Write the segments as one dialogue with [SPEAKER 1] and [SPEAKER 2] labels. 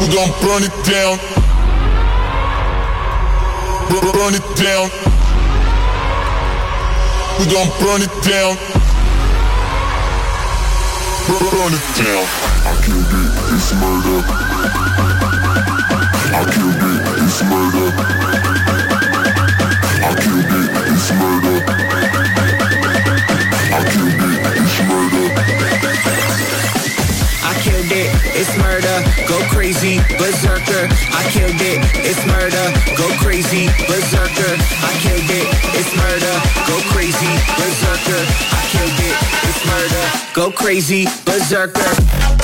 [SPEAKER 1] We gon' burn it down. Burn it down. We gon' burn it down. Burn it down. I killed it, it's murder. I killed it, it's murder. I killed it, it's murder. It's murder,
[SPEAKER 2] go crazy, berserker. I killed it, it's murder, go crazy, berserker. I killed it, it's murder, go crazy, berserker. I killed it, it's murder, go crazy, berserker.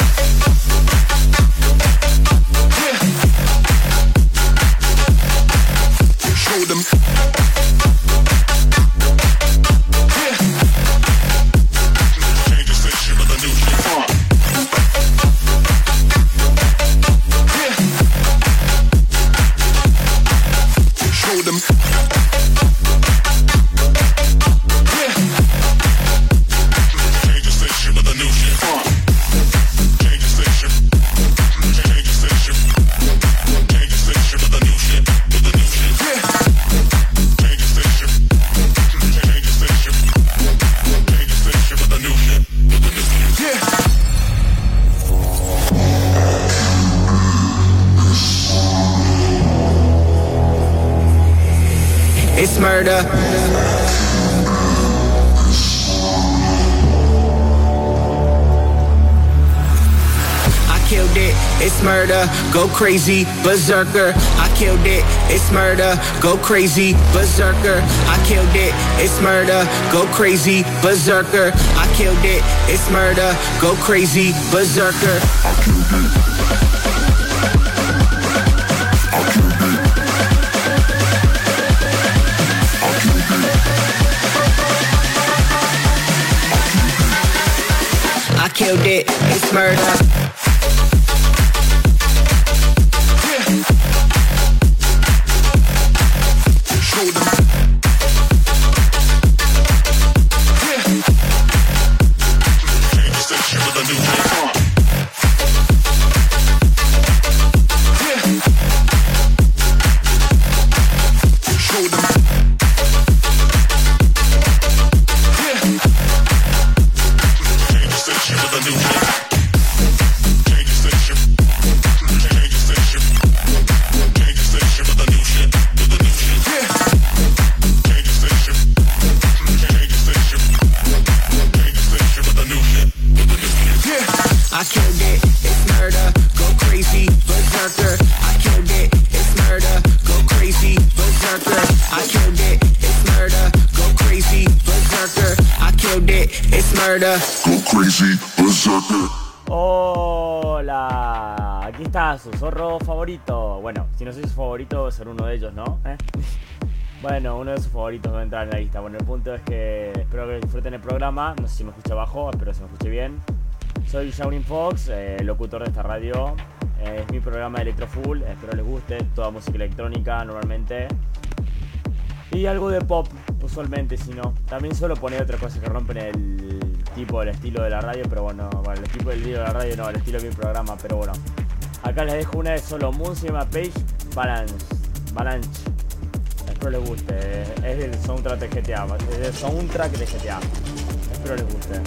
[SPEAKER 2] It's murder. I killed it, it's murder, go crazy, berserker. I killed it, it's murder, go crazy, berserker. I killed it, it's murder, go crazy, berserker. I killed it, it's murder, go crazy, berserker. I killed it, it's murder. It, it's murder. Go crazy, berserker.
[SPEAKER 3] Hola, aquí está su zorro favorito. Bueno, si no soy su favorito, ser uno de ellos, ¿no? ¿Eh? Bueno, uno de sus favoritos va a entrar en la lista. Bueno, el punto es que espero que disfruten el programa. No sé si me escucha abajo, espero que se me escuche bien. Soy Shaurin Fox, eh, locutor de esta radio. Eh, es mi programa de Electrofull, espero les guste. Toda música electrónica normalmente. Y algo de pop, usualmente, si no. También suelo poner otra cosa que rompen el tipo, el estilo de la radio, pero bueno, el tipo del estilo de la radio no, el estilo de mi programa, pero bueno. Acá les dejo una de solo Moon, se llama Balance. Balance. Espero les guste. Es el soundtrack de GTA, es el soundtrack de GTA. Espero les guste.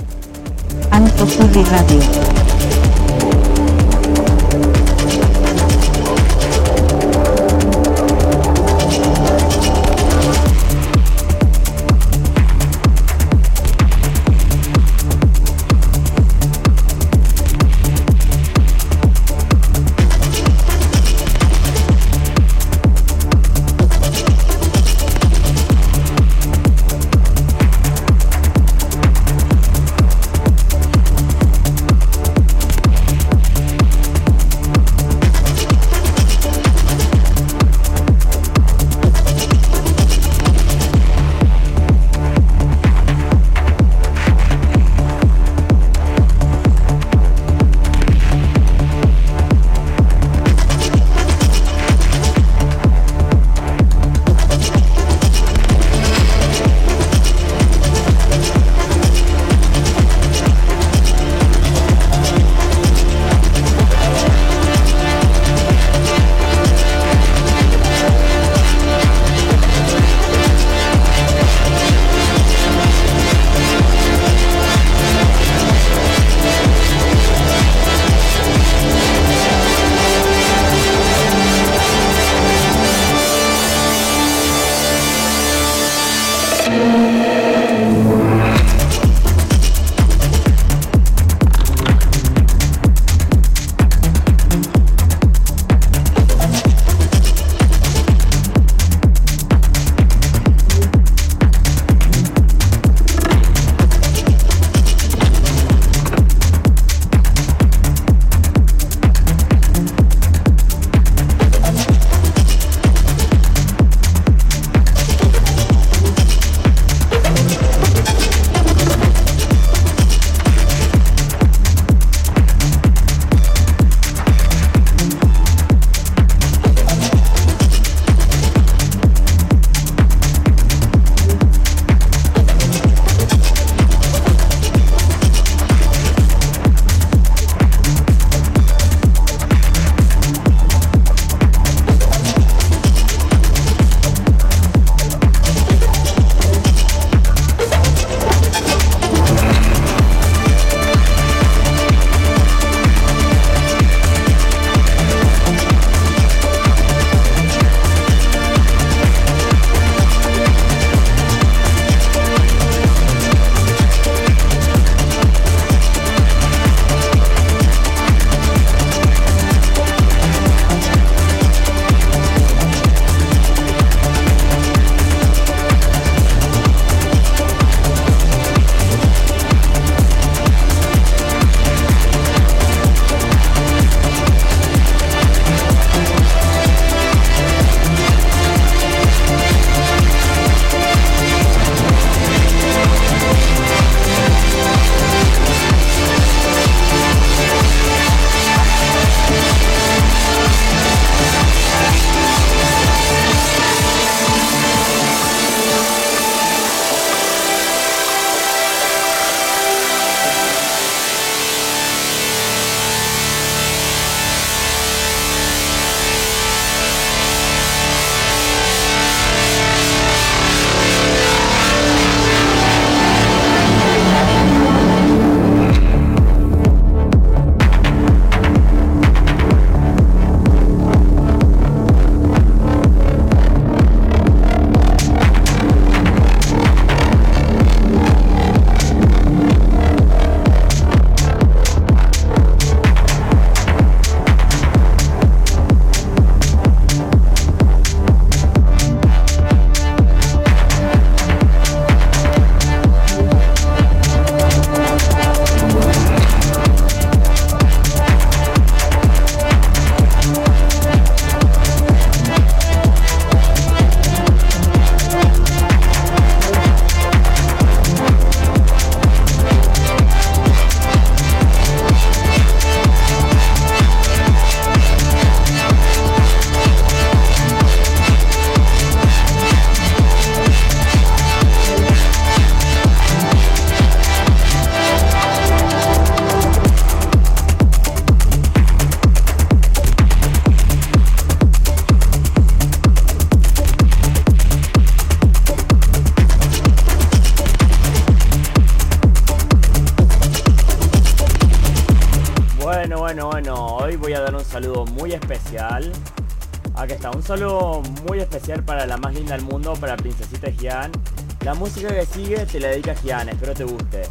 [SPEAKER 4] música que sigue te la dedica Gianna, espero te guste.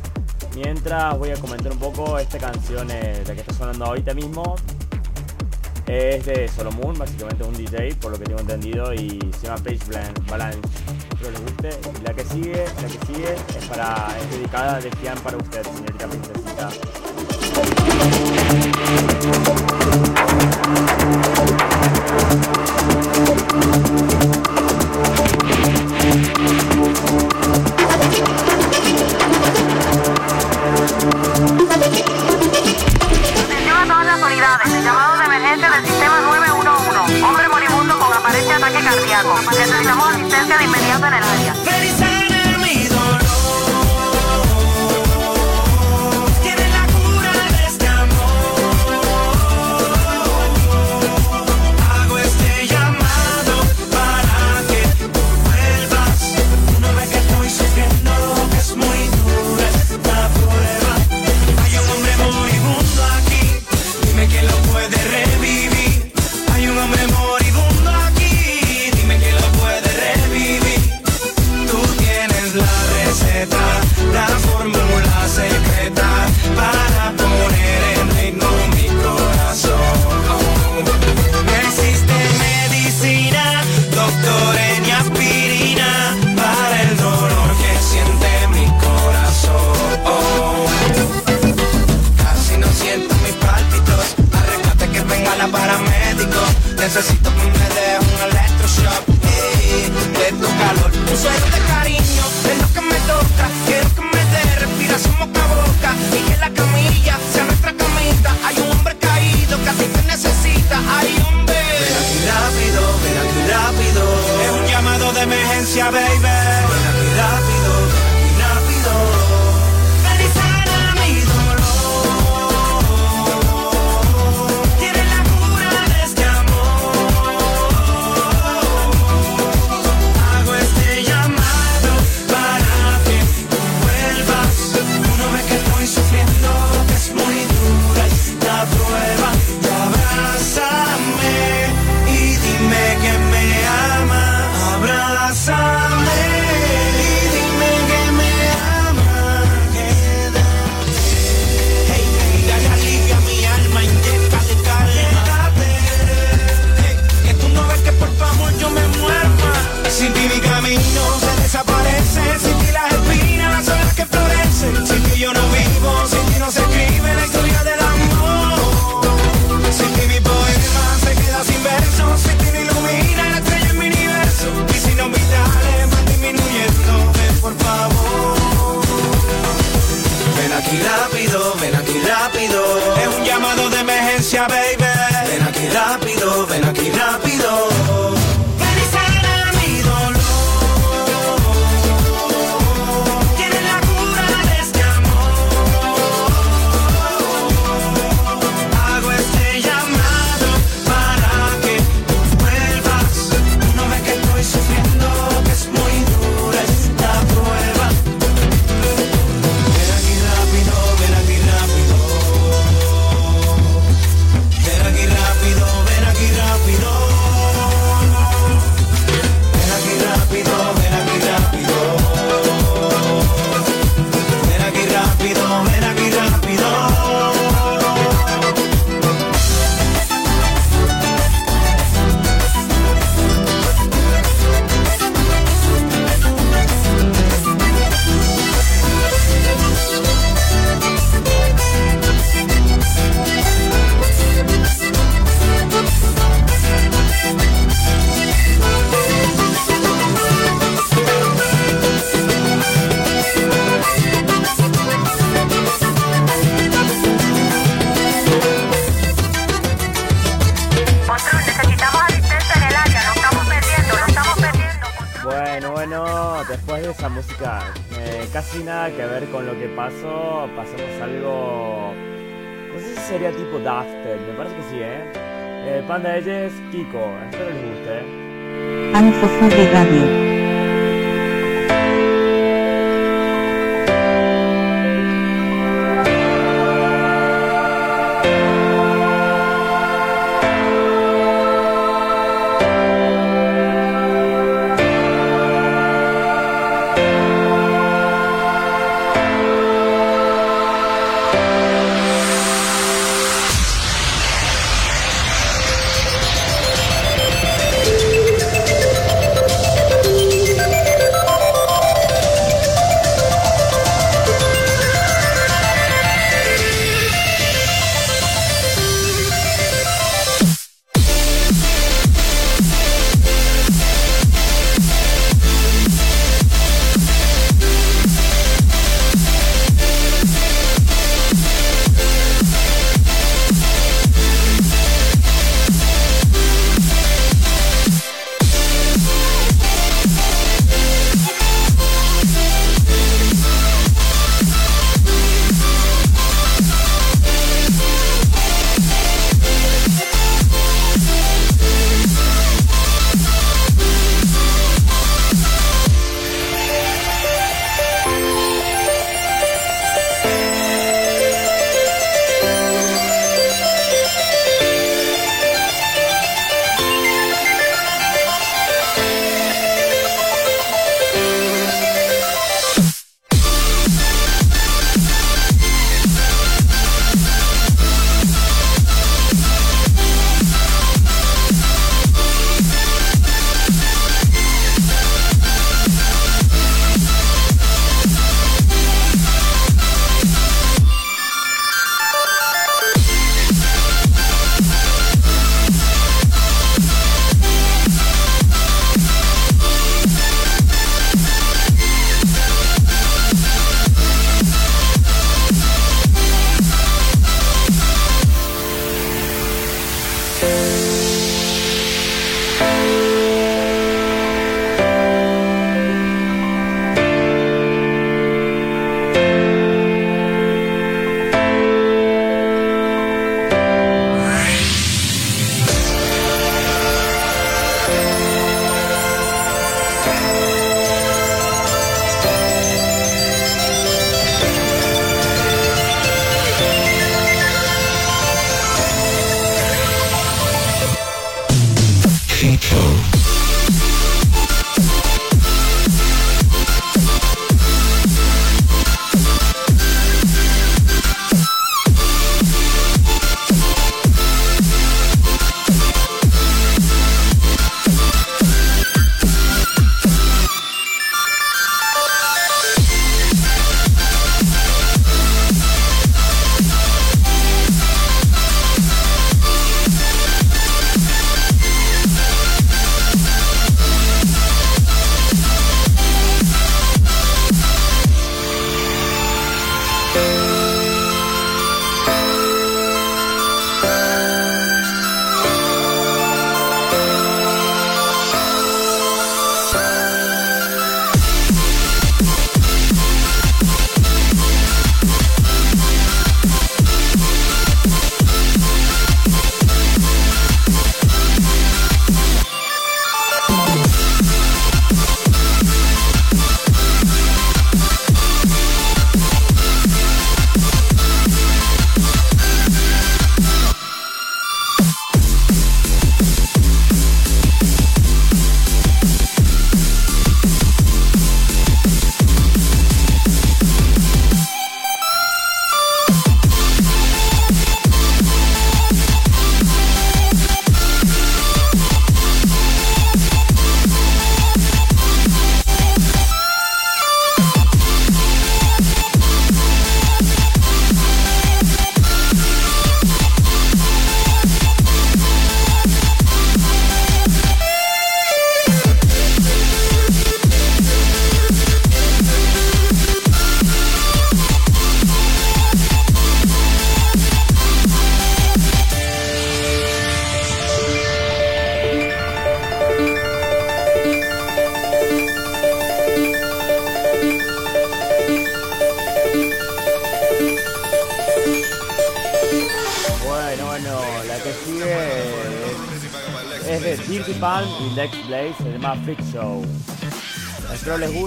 [SPEAKER 4] Mientras voy a comentar un poco esta canción, eh, la que está sonando ahorita mismo. Es de Solo Moon, básicamente un DJ, por lo que tengo entendido, y se llama Page Balance. Espero les guste. Y la que sigue, la que sigue es para es dedicada de Gian para usted, señorita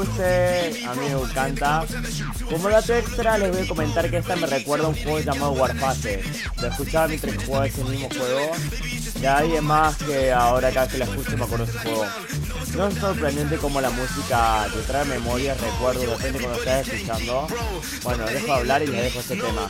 [SPEAKER 4] guste,
[SPEAKER 3] a mí me encanta. Como dato extra les voy a comentar que esta me recuerda a un juego llamado Warface. Lo escuchaba mientras jugaba ese mismo juego. Y hay más que ahora cada que la escucho me acuerdo de ese juego. No es sorprendente como la música te trae memoria, recuerdos, depende de cuando estás escuchando. Bueno, dejo hablar y les dejo este tema.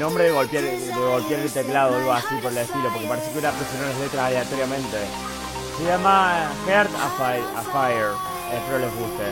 [SPEAKER 3] nombre de golpear, de golpear el teclado o algo así por el estilo, porque parece que hubiera presionado las letras aleatoriamente. Se llama Heart
[SPEAKER 5] a Fire,
[SPEAKER 3] a Fire. espero les guste.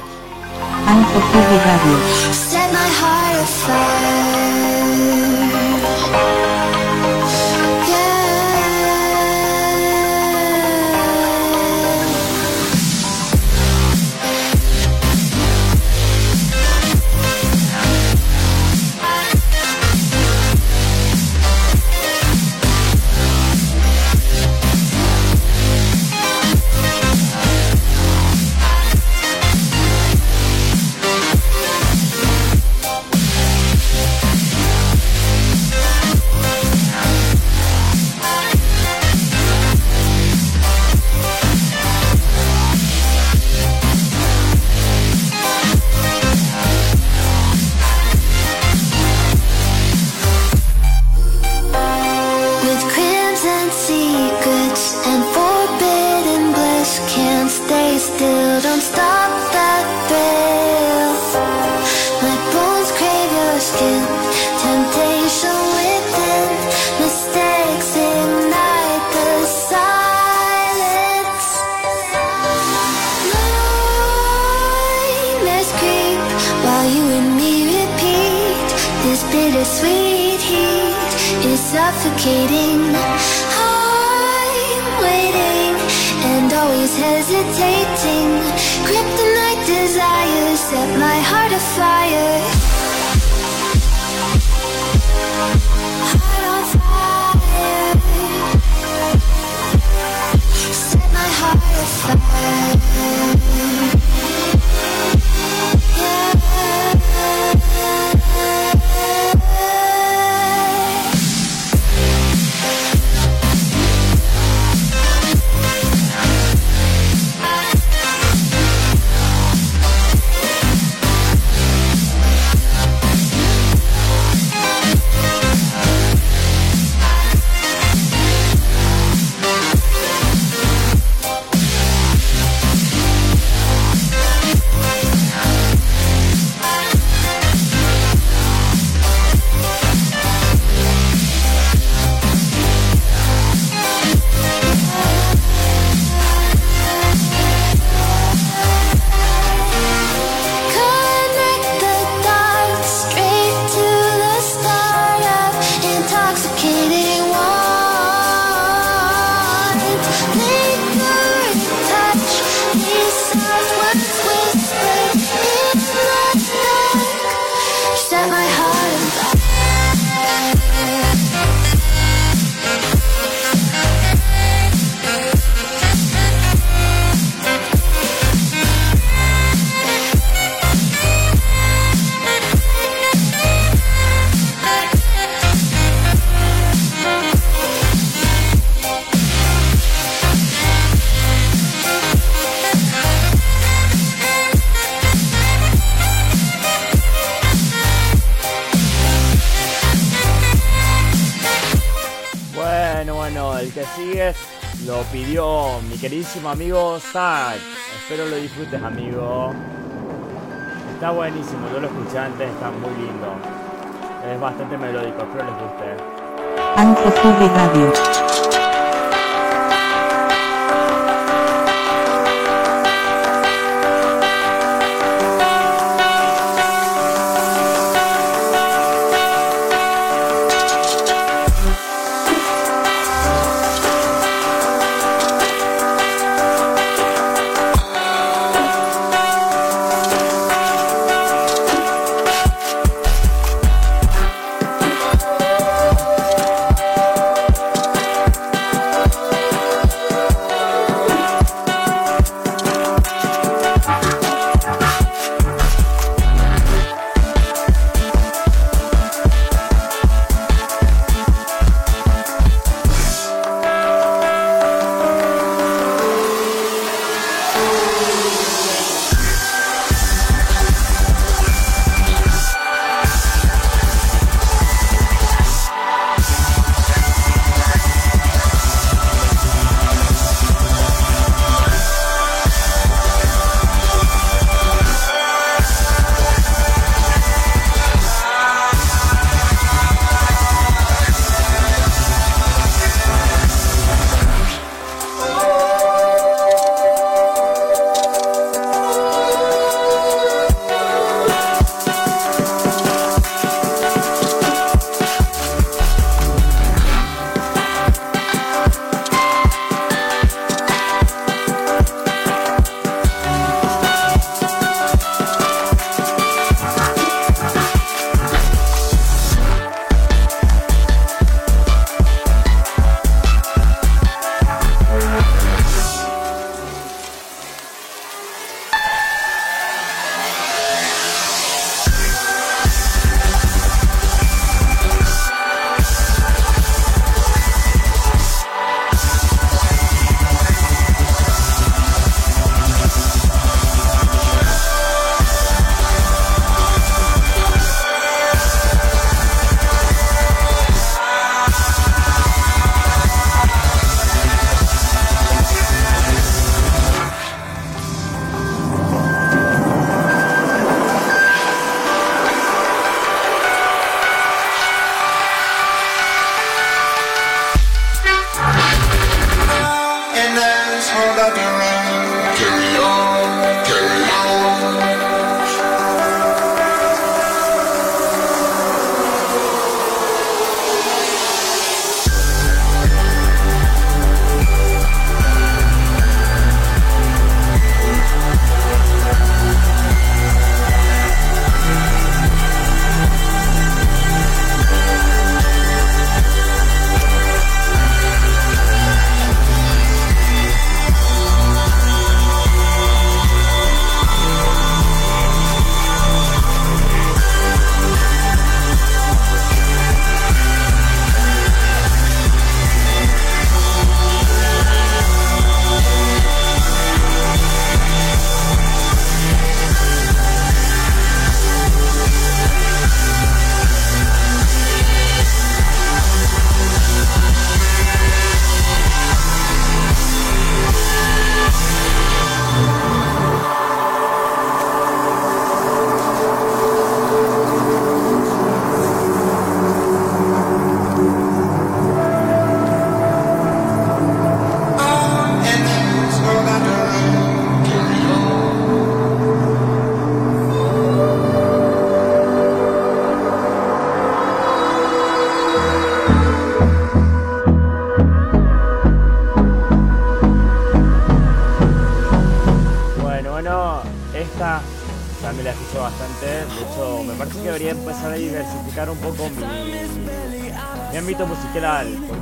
[SPEAKER 3] Queridísimo amigo. Espero lo disfrutes, amigo. Está buenísimo, yo lo escuché antes, está muy lindo. Es bastante melódico, espero les guste.
[SPEAKER 6] ANCTV Radio.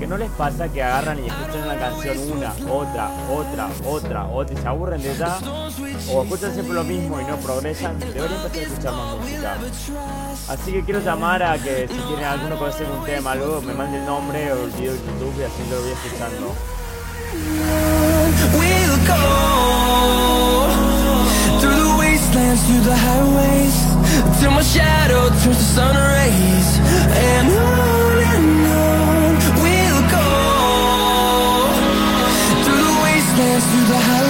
[SPEAKER 3] No les pasa que agarran y escuchan una canción una, otra, otra, otra, otra y se aburren de ella. O escuchan siempre lo mismo y no progresan. Deberían empezar a escuchar más música. Así que quiero llamar a que si tienen alguno que hacer un tema, algo, me mande el nombre o el video de YouTube y así lo voy escuchando.
[SPEAKER 7] Through through the
[SPEAKER 3] house.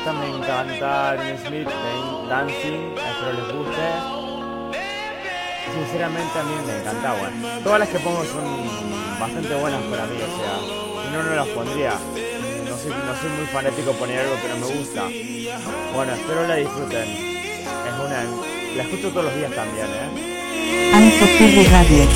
[SPEAKER 3] esta me encanta Aerosmith Dancing, espero les guste. Sinceramente a mí me encanta, bueno. Todas las que pongo son bastante buenas para mí, o sea, si no, no las pondría. No soy, no soy muy fanático poner algo que no me gusta. Bueno, espero la disfruten. Es una... La escucho todos los días también, ¿eh?
[SPEAKER 6] Radio.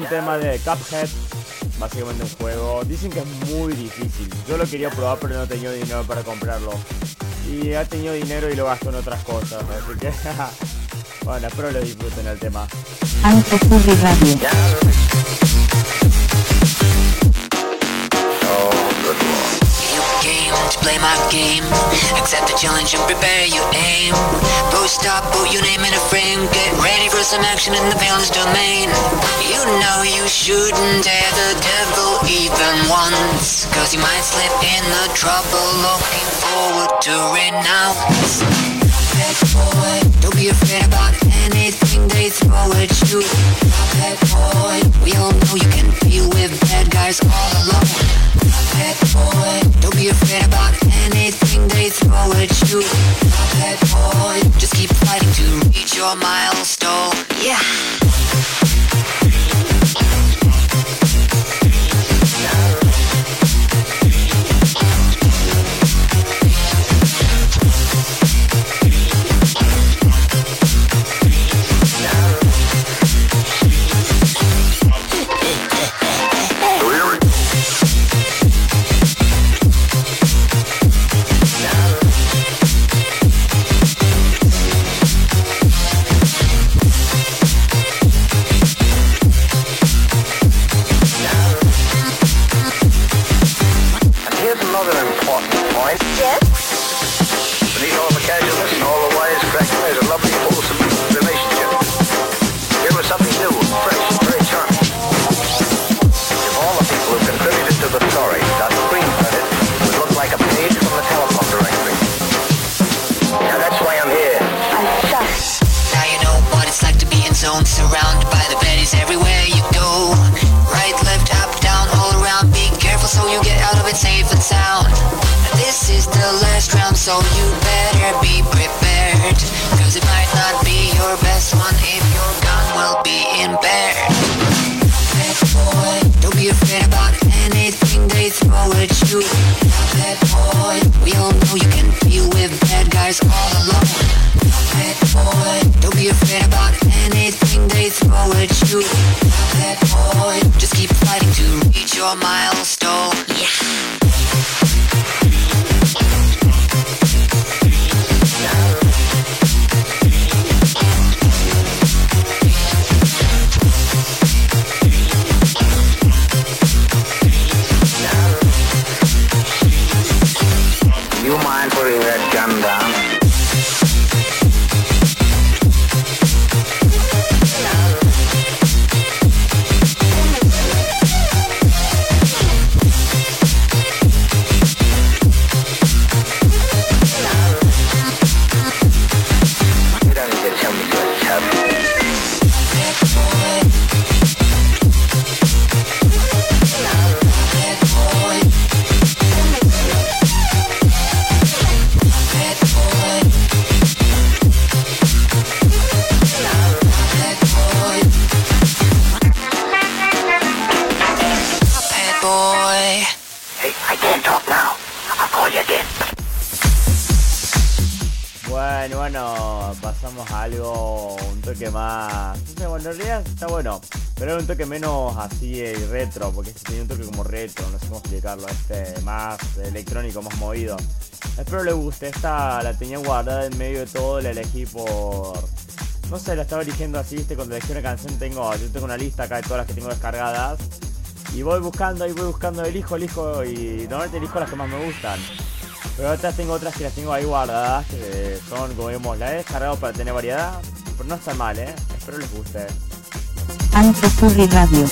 [SPEAKER 3] un tema de Cuphead, básicamente un juego. Dicen que es muy difícil. Yo lo quería probar, pero no tenía dinero para comprarlo. Y ha tenido dinero y lo gastó en otras cosas, así que. bueno, espero lo disfruten el tema.
[SPEAKER 8] Play my game. Accept the challenge and prepare your aim. Post up, put your name in a frame. Get ready for some action in the villain's domain. You know you shouldn't dare the devil even once. Cause you might slip in the trouble looking forward to renounce. Boy, don't be afraid about anything they throw at you. Boy, we all know you can with bad guys all alone. Boy, don't be afraid about anything they throw at you. Boy, just keep fighting to reach your milestone. Yeah. Safe and sound This is the last round so you better be prepared. Cause it might not be your best one If your gun will be impaired. Bad boy, don't be afraid about anything they throw at you. Bad boy, we all know you can deal with bad guys all alone. Bad boy, don't be afraid about anything they throw at you. Bad boy, just keep fighting to reach your milestone. Yeah
[SPEAKER 9] Thank you.
[SPEAKER 3] Bueno, pasamos a algo, un toque más. No sé, bueno, en realidad está bueno, pero un toque menos así eh, retro, porque este tiene un toque como retro, no sé cómo explicarlo, este más electrónico, más movido. Espero les guste, esta la tenía guardada en medio de todo, la elegí por. No sé, la estaba eligiendo así, viste, cuando elegí una canción tengo, yo tengo una lista acá de todas las que tengo descargadas. Y voy buscando, ahí voy buscando, elijo, elijo, y normalmente elijo las que más me gustan. Pero tengo otras que las tengo ahí guardadas, que son, como vemos, la he descargado para tener variedad. Pero no está mal, ¿eh? Espero les guste.
[SPEAKER 6] Furry Radio.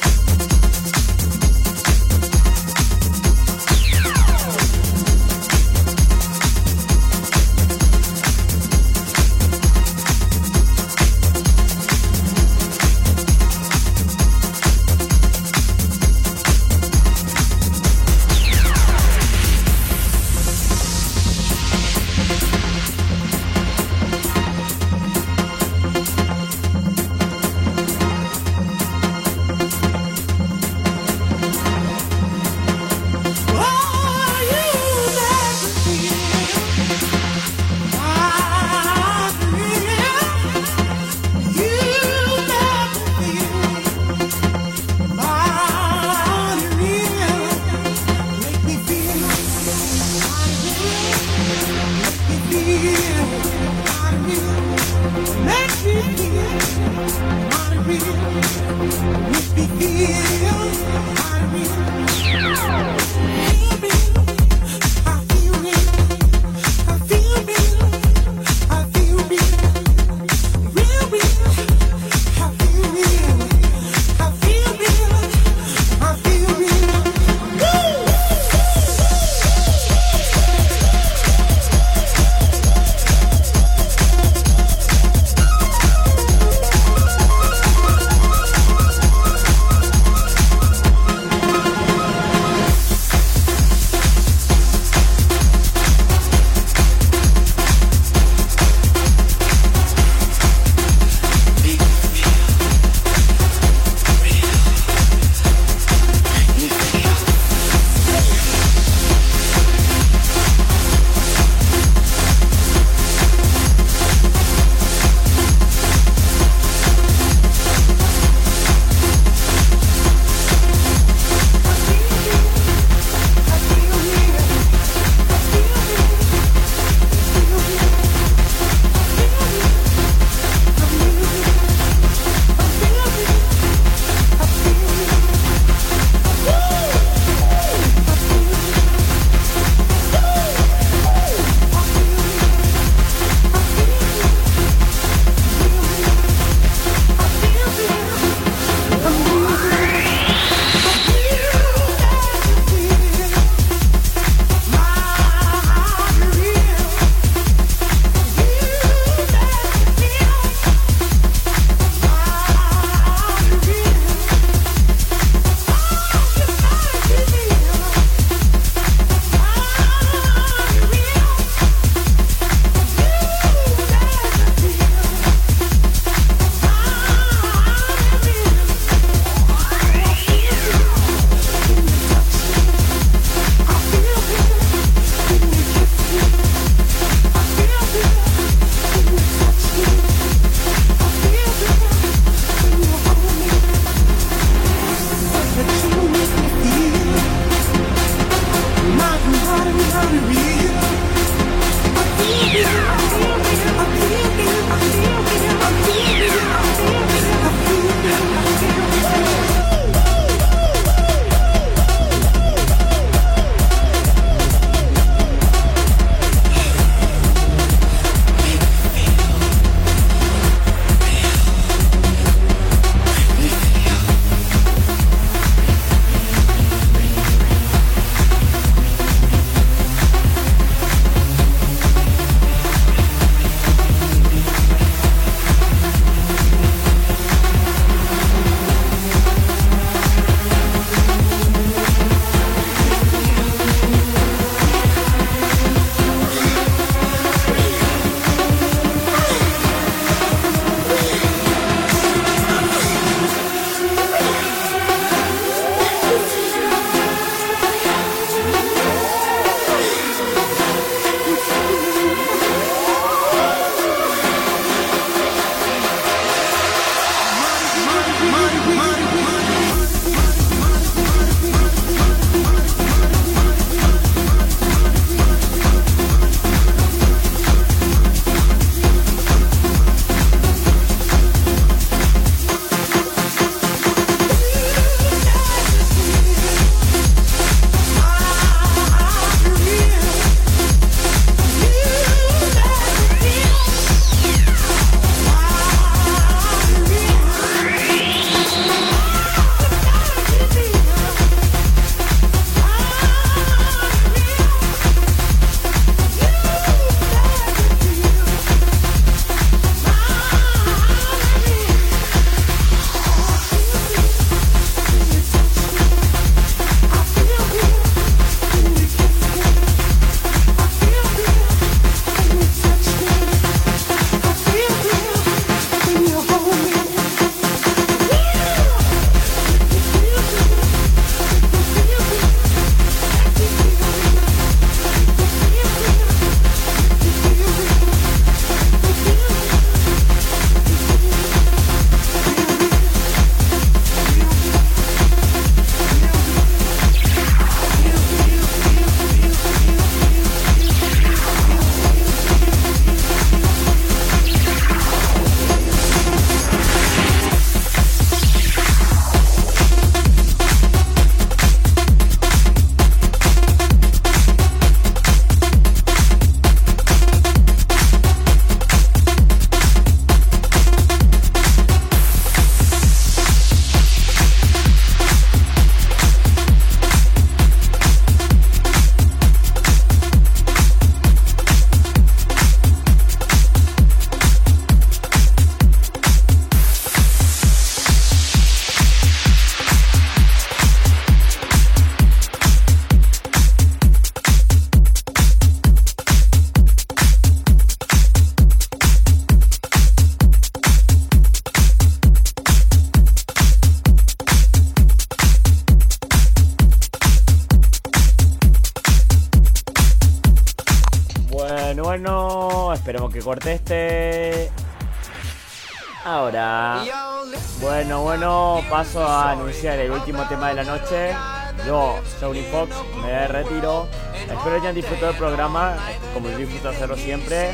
[SPEAKER 3] Disfrutado del programa, como disfruto hacerlo siempre.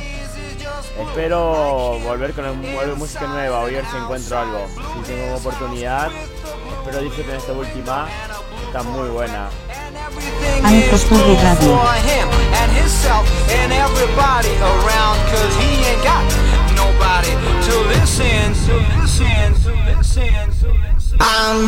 [SPEAKER 3] Espero volver con algo- música nueva, o ver si encuentro algo. Si tengo oportunidad, espero disfruten esta última. Está muy buena.
[SPEAKER 6] Anko Turri Radio.
[SPEAKER 7] for him and himself and everybody around cause he ain't got nobody to listen to listen to listen to listen I'm